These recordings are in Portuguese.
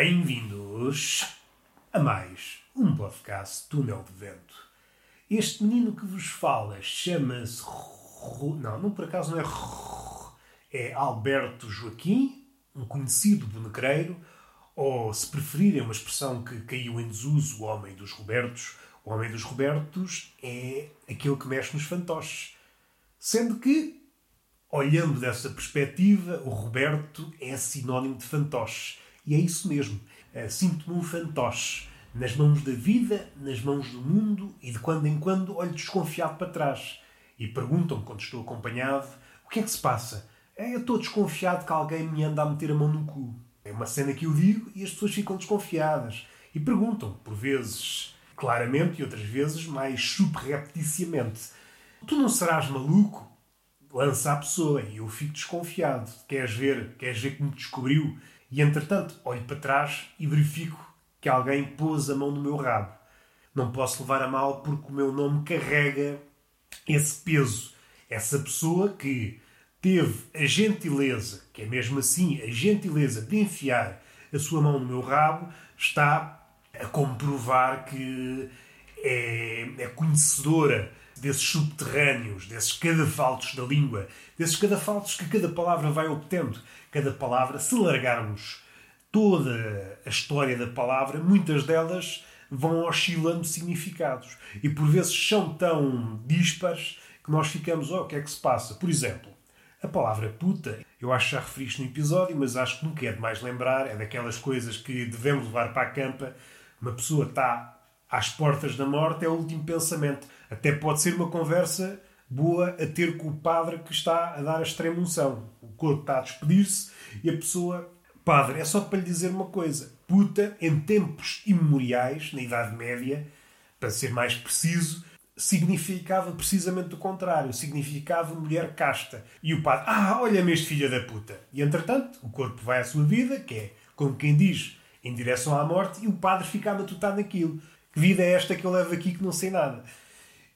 Bem-vindos a mais um podcast Túnel de Vento. Este menino que vos fala chama-se. Não, não por acaso não é. É Alberto Joaquim, um conhecido bonecreiro, ou se preferirem uma expressão que caiu em desuso, o Homem dos Robertos. O Homem dos Robertos é aquele que mexe nos fantoches. Sendo que, olhando dessa perspectiva, o Roberto é sinónimo de fantoche. E é isso mesmo. Eh, sinto-me um fantoche. Nas mãos da vida, nas mãos do mundo e de quando em quando olho desconfiado para trás. E perguntam-me quando estou acompanhado: o que é que se passa? É, eu estou desconfiado que alguém me anda a meter a mão no cu. É uma cena que eu digo e as pessoas ficam desconfiadas. E perguntam, por vezes claramente e outras vezes mais subrepticiamente: Tu não serás maluco? Lança a pessoa e eu fico desconfiado. Queres ver? Queres ver que me descobriu? E entretanto, olho para trás e verifico que alguém pôs a mão no meu rabo. Não posso levar a mal porque o meu nome carrega esse peso. Essa pessoa que teve a gentileza, que é mesmo assim a gentileza de enfiar a sua mão no meu rabo, está a comprovar que é, é conhecedora desses subterrâneos, desses cadafaltos da língua, desses cadafaltos que cada palavra vai obtendo. Cada palavra, se largarmos toda a história da palavra, muitas delas vão oscilando significados. E por vezes são tão dispares que nós ficamos, oh, o que é que se passa? Por exemplo, a palavra puta, eu acho que já referiste no episódio, mas acho que nunca é demais lembrar, é daquelas coisas que devemos levar para a campa. Uma pessoa está às portas da morte, é o último pensamento. Até pode ser uma conversa boa a ter com o padre que está a dar a extrema unção. O corpo está a despedir-se e a pessoa. Padre, é só para lhe dizer uma coisa. Puta, em tempos imemoriais, na Idade Média, para ser mais preciso, significava precisamente o contrário. Significava mulher casta. E o padre, ah, olha-me este filho da puta. E entretanto, o corpo vai à sua vida, que é, como quem diz, em direção à morte, e o padre fica a matutar naquilo. Vida é esta que eu levo aqui que não sei nada?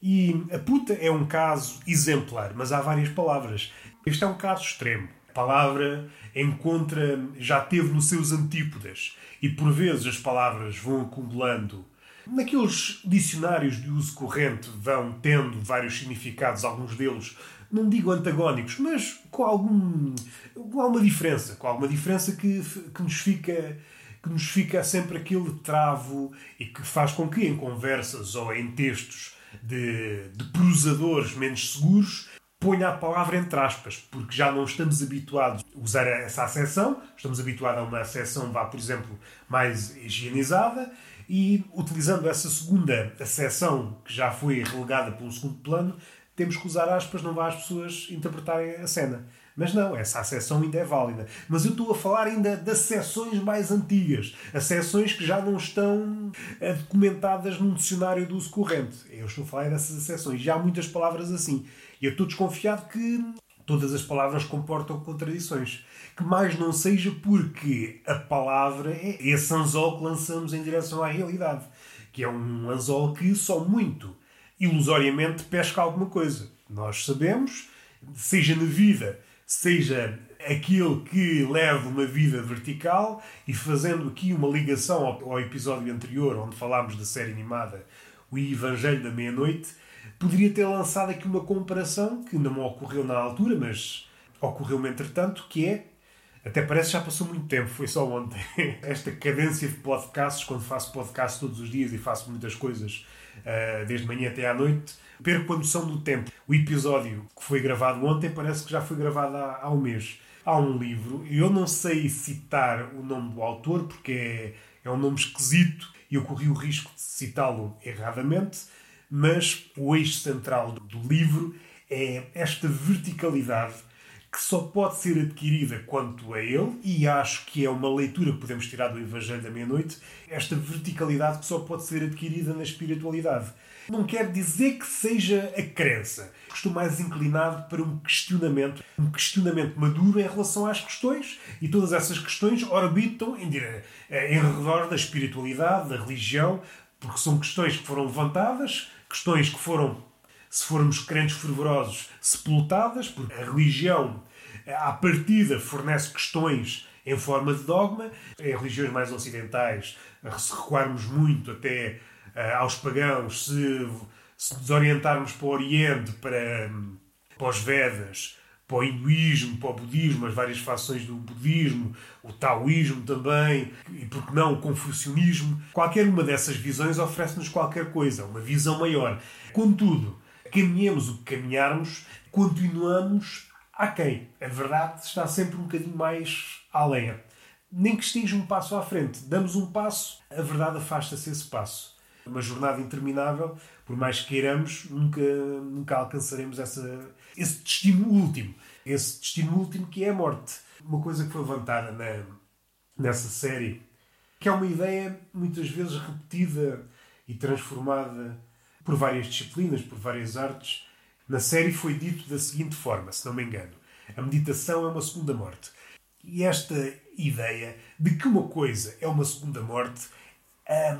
E a puta é um caso exemplar, mas há várias palavras. Este é um caso extremo. A palavra encontra, já teve nos seus antípodas. E por vezes as palavras vão acumulando. Naqueles dicionários de uso corrente vão tendo vários significados, alguns deles, não digo antagónicos, mas com algum. com alguma diferença. Com alguma diferença que, que nos fica que nos fica sempre aquele travo e que faz com que em conversas ou em textos de, de prosadores menos seguros, ponha a palavra entre aspas, porque já não estamos habituados a usar essa acessão, estamos habituados a uma acessão, vá, por exemplo, mais higienizada, e utilizando essa segunda acessão, que já foi relegada pelo segundo plano, temos que usar aspas, não vá as pessoas interpretarem a cena. Mas não, essa acessão ainda é válida. Mas eu estou a falar ainda das seções mais antigas, as seções que já não estão eh, documentadas num dicionário do uso corrente. Eu estou a falar dessas acessões. Já há muitas palavras assim. E eu estou desconfiado que todas as palavras comportam contradições. Que mais não seja porque a palavra é esse anzol que lançamos em direção à realidade. Que é um anzol que só muito ilusoriamente pesca alguma coisa. Nós sabemos, seja na vida seja aquele que leva uma vida vertical e fazendo aqui uma ligação ao, ao episódio anterior, onde falámos da série animada O Evangelho da Meia-Noite, poderia ter lançado aqui uma comparação que não ocorreu na altura, mas ocorreu-me entretanto, que é até parece que já passou muito tempo, foi só ontem. Esta cadência de podcasts, quando faço podcast todos os dias e faço muitas coisas uh, desde manhã até à noite, perco a noção do tempo. O episódio que foi gravado ontem parece que já foi gravado há, há um mês. Há um livro, eu não sei citar o nome do autor porque é, é um nome esquisito e eu corri o risco de citá-lo erradamente, mas o eixo central do livro é esta verticalidade que só pode ser adquirida quanto a ele, e acho que é uma leitura que podemos tirar do Evangelho da Meia-Noite, esta verticalidade que só pode ser adquirida na espiritualidade. Não quer dizer que seja a crença. Estou mais inclinado para um questionamento, um questionamento maduro em relação às questões, e todas essas questões orbitam em, em redor da espiritualidade, da religião, porque são questões que foram levantadas, questões que foram se formos crentes fervorosos, sepultadas, porque a religião à partida, fornece questões em forma de dogma. Em religiões mais ocidentais, se recuarmos muito até uh, aos pagãos, se, se para o Oriente, para, para os Vedas, para o hinduísmo, para o budismo, as várias fações do budismo, o taoísmo também, e por que não o confucionismo. Qualquer uma dessas visões oferece-nos qualquer coisa, uma visão maior. Contudo, caminhemos o que caminharmos, continuamos aquém. A verdade está sempre um bocadinho mais além. Nem que esteja um passo à frente. Damos um passo, a verdade afasta-se esse passo. Uma jornada interminável, por mais que queiramos, nunca, nunca alcançaremos essa, esse destino último. Esse destino último que é a morte. Uma coisa que foi levantada na, nessa série, que é uma ideia muitas vezes repetida e transformada por várias disciplinas, por várias artes. Na série foi dito da seguinte forma, se não me engano: a meditação é uma segunda morte. E esta ideia de que uma coisa é uma segunda morte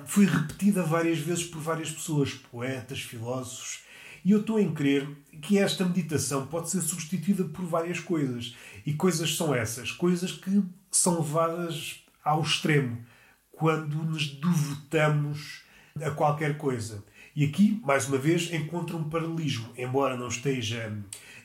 foi repetida várias vezes por várias pessoas, poetas, filósofos, e eu estou em crer que esta meditação pode ser substituída por várias coisas. E coisas são essas, coisas que são levadas ao extremo quando nos devotamos a qualquer coisa. E aqui, mais uma vez, encontro um paralelismo. Embora não esteja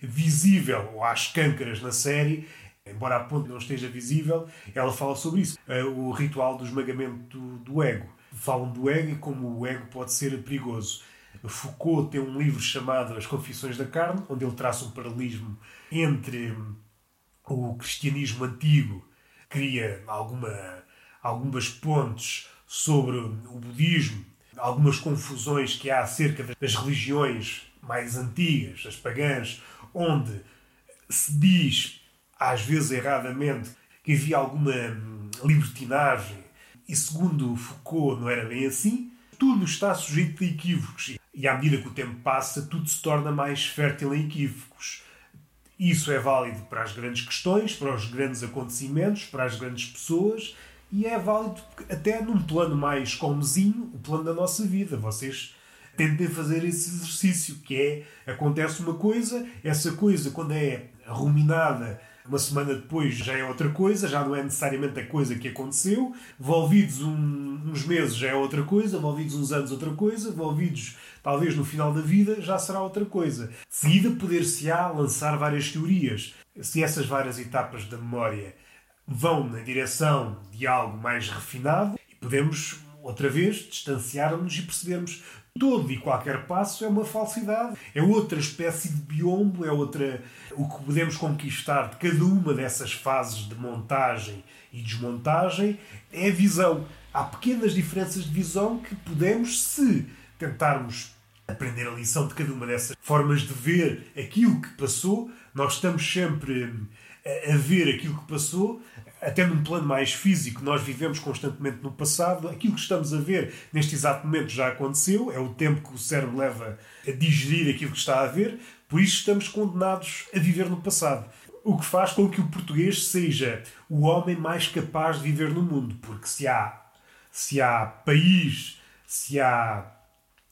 visível ou às câncaras na série, embora a ponte não esteja visível, ela fala sobre isso. Eh, o ritual do esmagamento do ego. Falam do ego e como o ego pode ser perigoso. Foucault tem um livro chamado As Confissões da Carne, onde ele traça um paralelismo entre o cristianismo antigo, cria alguma, algumas pontes sobre o budismo, algumas confusões que há acerca das religiões mais antigas, as pagãs, onde se diz, às vezes erradamente, que havia alguma hum, libertinagem, e segundo Foucault não era bem assim, tudo está sujeito a equívocos. E à medida que o tempo passa, tudo se torna mais fértil em equívocos. Isso é válido para as grandes questões, para os grandes acontecimentos, para as grandes pessoas e é válido até num plano mais comezinho, o plano da nossa vida. Vocês tentem fazer esse exercício, que é, acontece uma coisa, essa coisa quando é ruminada uma semana depois já é outra coisa, já não é necessariamente a coisa que aconteceu. Envolvidos um, uns meses já é outra coisa, envolvidos uns anos outra coisa, envolvidos talvez no final da vida já será outra coisa. De seguida poder-se-á lançar várias teorias. Se essas várias etapas da memória vão na direção de algo mais refinado, podemos outra vez distanciar-nos e percebermos todo e qualquer passo é uma falsidade. É outra espécie de biombo, é outra. O que podemos conquistar de cada uma dessas fases de montagem e desmontagem é a visão. Há pequenas diferenças de visão que podemos, se tentarmos aprender a lição de cada uma dessas formas de ver aquilo que passou, nós estamos sempre a ver aquilo que passou, até num plano mais físico, nós vivemos constantemente no passado. Aquilo que estamos a ver neste exato momento já aconteceu, é o tempo que o cérebro leva a digerir aquilo que está a ver, por isso estamos condenados a viver no passado. O que faz com que o português seja o homem mais capaz de viver no mundo, porque se há, se há país, se há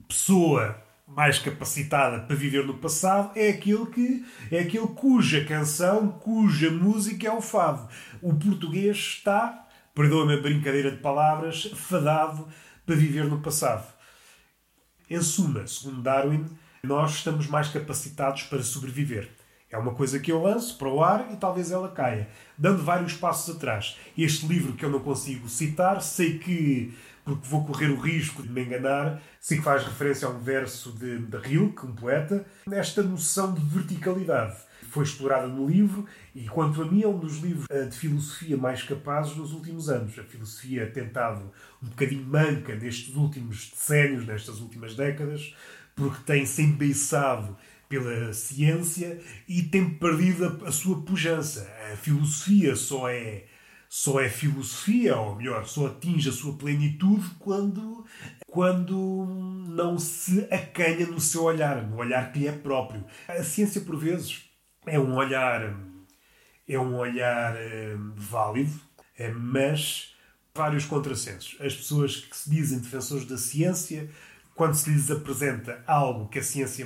pessoa mais capacitada para viver no passado é aquele que é aquele cuja canção, cuja música é o fado. O português está, perdoa-me a brincadeira de palavras, fadado para viver no passado. Em suma, segundo Darwin, nós estamos mais capacitados para sobreviver. É uma coisa que eu lanço para o ar e talvez ela caia, dando vários passos atrás. Este livro que eu não consigo citar, sei que porque vou correr o risco de me enganar, que faz referência a um verso de, de Rilke, um poeta, nesta noção de verticalidade. Foi explorada no livro e, quanto a mim, é um dos livros eh, de filosofia mais capazes nos últimos anos. A filosofia tem estado um bocadinho manca nestes últimos decénios, nestas últimas décadas, porque tem se embeiçado pela ciência e tem perdido a, a sua pujança. A filosofia só é só é filosofia, ou melhor, só atinge a sua plenitude quando, quando não se acanha no seu olhar, no olhar que lhe é próprio. A ciência, por vezes, é um olhar, é um olhar é, válido, é, mas vários contrassensos. As pessoas que se dizem defensores da ciência, quando se lhes apresenta algo que a ciência,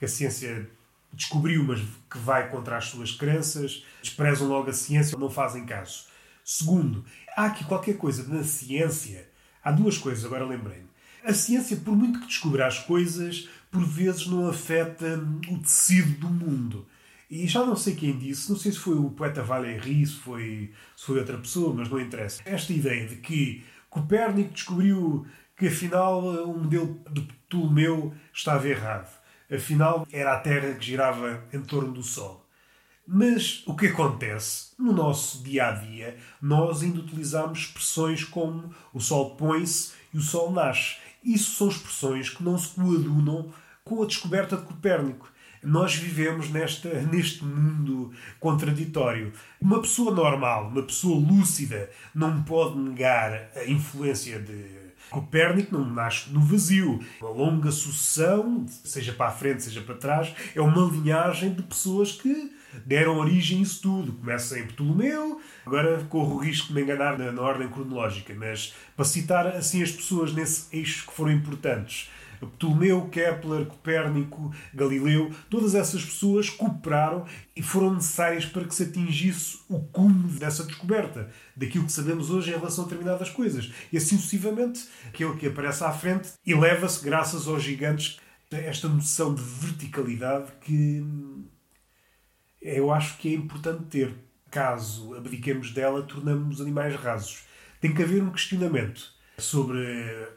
que a ciência descobriu, mas que vai contra as suas crenças, desprezam logo a ciência, não fazem caso. Segundo, há aqui qualquer coisa na ciência. Há duas coisas, agora lembrei-me. A ciência, por muito que descubra as coisas, por vezes não afeta o tecido do mundo. E já não sei quem disse, não sei se foi o poeta Valéry, se foi, se foi outra pessoa, mas não interessa. Esta ideia de que Copérnico descobriu que afinal o modelo de Ptolomeu estava errado. Afinal, era a Terra que girava em torno do Sol. Mas o que acontece? No nosso dia a dia, nós ainda utilizamos expressões como o Sol põe-se e o Sol nasce. Isso são expressões que não se coadunam com a descoberta de Copérnico. Nós vivemos nesta, neste mundo contraditório. Uma pessoa normal, uma pessoa lúcida, não pode negar a influência de Copérnico não nasce no vazio. Uma longa sucessão, seja para a frente, seja para trás, é uma linhagem de pessoas que deram origem a isso tudo. Começa em Ptolomeu, agora corro o risco de me enganar na, na ordem cronológica, mas para citar assim as pessoas nesse eixo que foram importantes. Ptolomeu, Kepler, Copérnico, Galileu, todas essas pessoas cooperaram e foram necessárias para que se atingisse o cume dessa descoberta, daquilo que sabemos hoje em relação a determinadas coisas. E assim sucessivamente, aquilo que aparece à frente eleva-se graças aos gigantes esta noção de verticalidade que eu acho que é importante ter. Caso abdiquemos dela, tornamos-nos animais rasos. Tem que haver um questionamento sobre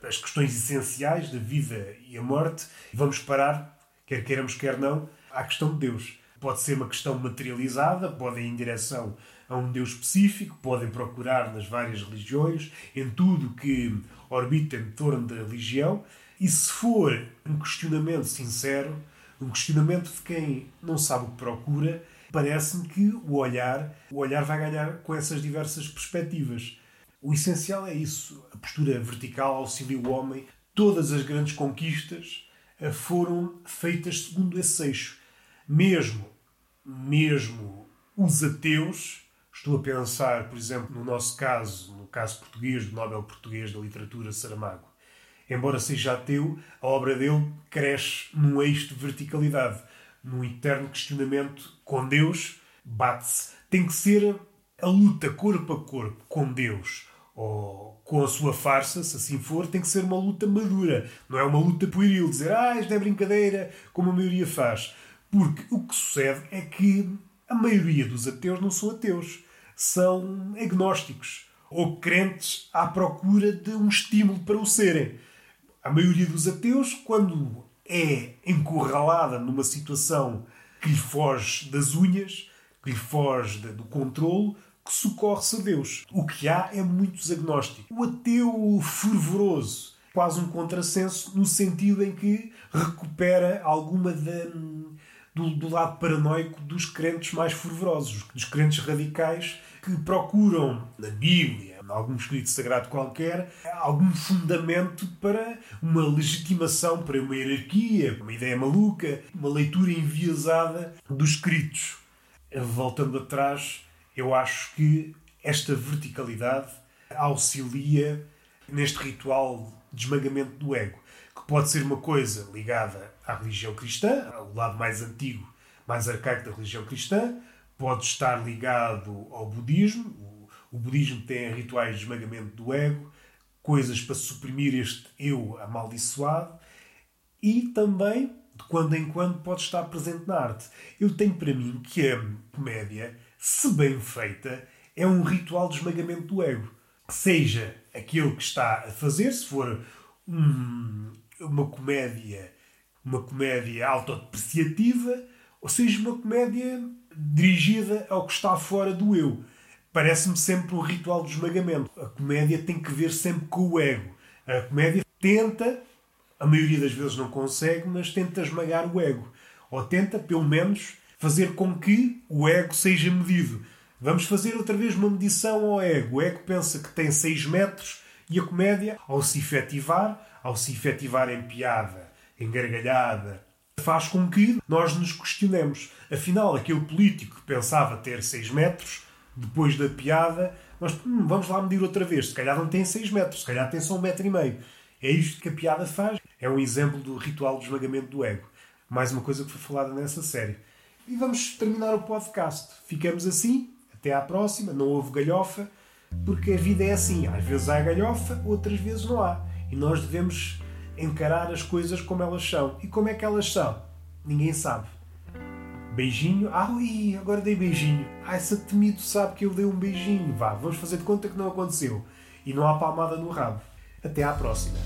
as questões essenciais da vida e a morte. Vamos parar, quer queiramos, quer não, à questão de Deus. Pode ser uma questão materializada, pode ir em direção a um Deus específico, podem procurar nas várias religiões, em tudo que orbita em torno da religião. E se for um questionamento sincero, um questionamento de quem não sabe o que procura, parece-me que o olhar, o olhar vai ganhar com essas diversas perspectivas. O essencial é isso. A postura vertical auxilia o homem. Todas as grandes conquistas eh, foram feitas segundo esse eixo. Mesmo, mesmo os ateus, estou a pensar, por exemplo, no nosso caso, no caso português, do Nobel Português da Literatura, Saramago. Embora seja ateu, a obra dele cresce num eixo de verticalidade, num eterno questionamento com Deus, bate-se. Tem que ser a luta corpo a corpo com Deus ou com a sua farsa, se assim for, tem que ser uma luta madura. Não é uma luta pueril, dizer ah, isto é brincadeira, como a maioria faz. Porque o que sucede é que a maioria dos ateus não são ateus, são agnósticos ou crentes à procura de um estímulo para o serem. A maioria dos ateus, quando é encurralada numa situação que lhe foge das unhas, que lhe foge do controlo, que socorre-se a Deus. O que há é muitos agnósticos. O ateu fervoroso, quase um contrassenso, no sentido em que recupera alguma da, do, do lado paranoico dos crentes mais fervorosos, dos crentes radicais que procuram na Bíblia, algum escrito sagrado qualquer, algum fundamento para uma legitimação, para uma hierarquia, uma ideia maluca, uma leitura enviesada dos escritos. Voltando atrás, eu acho que esta verticalidade auxilia neste ritual de esmagamento do ego, que pode ser uma coisa ligada à religião cristã, ao lado mais antigo, mais arcaico da religião cristã, pode estar ligado ao budismo. O, budismo tem rituais de esmagamento do ego, coisas para suprimir este eu amaldiçoado, e também, de quando em quando, pode estar presente na arte. Eu tenho para mim que a comédia se bem feita, é um ritual de esmagamento do ego. Seja aquilo que está a fazer, se for um, uma comédia, uma comédia autodepreciativa, ou seja, uma comédia dirigida ao que está fora do eu. Parece-me sempre um ritual de esmagamento. A comédia tem que ver sempre com o ego. A comédia tenta, a maioria das vezes não consegue, mas tenta esmagar o ego. Ou tenta, pelo menos, fazer com que o ego seja medido. Vamos fazer outra vez uma medição ao ego. O ego pensa que tem 6 metros e a comédia, ao se efetivar, ao se efetivar em piada, em gargalhada, faz com que nós nos questionemos. Afinal, aquele político que pensava ter 6 metros, depois da piada, nós hum, vamos lá medir outra vez. Se calhar não tem 6 metros, se calhar tem só um metro e meio. É isto que a piada faz. É um exemplo do ritual de esmagamento do ego. Mais uma coisa que foi falada nessa série. E vamos terminar o podcast. Ficamos assim. Até à próxima. Não houve galhofa, porque a vida é assim. Às vezes há galhofa, outras vezes não há. E nós devemos encarar as coisas como elas são. E como é que elas são? Ninguém sabe. Beijinho. Ah, ui, agora dei beijinho. Ah, esse temido sabe que eu dei um beijinho. Vá, vamos fazer de conta que não aconteceu. E não há palmada no rabo. Até à próxima.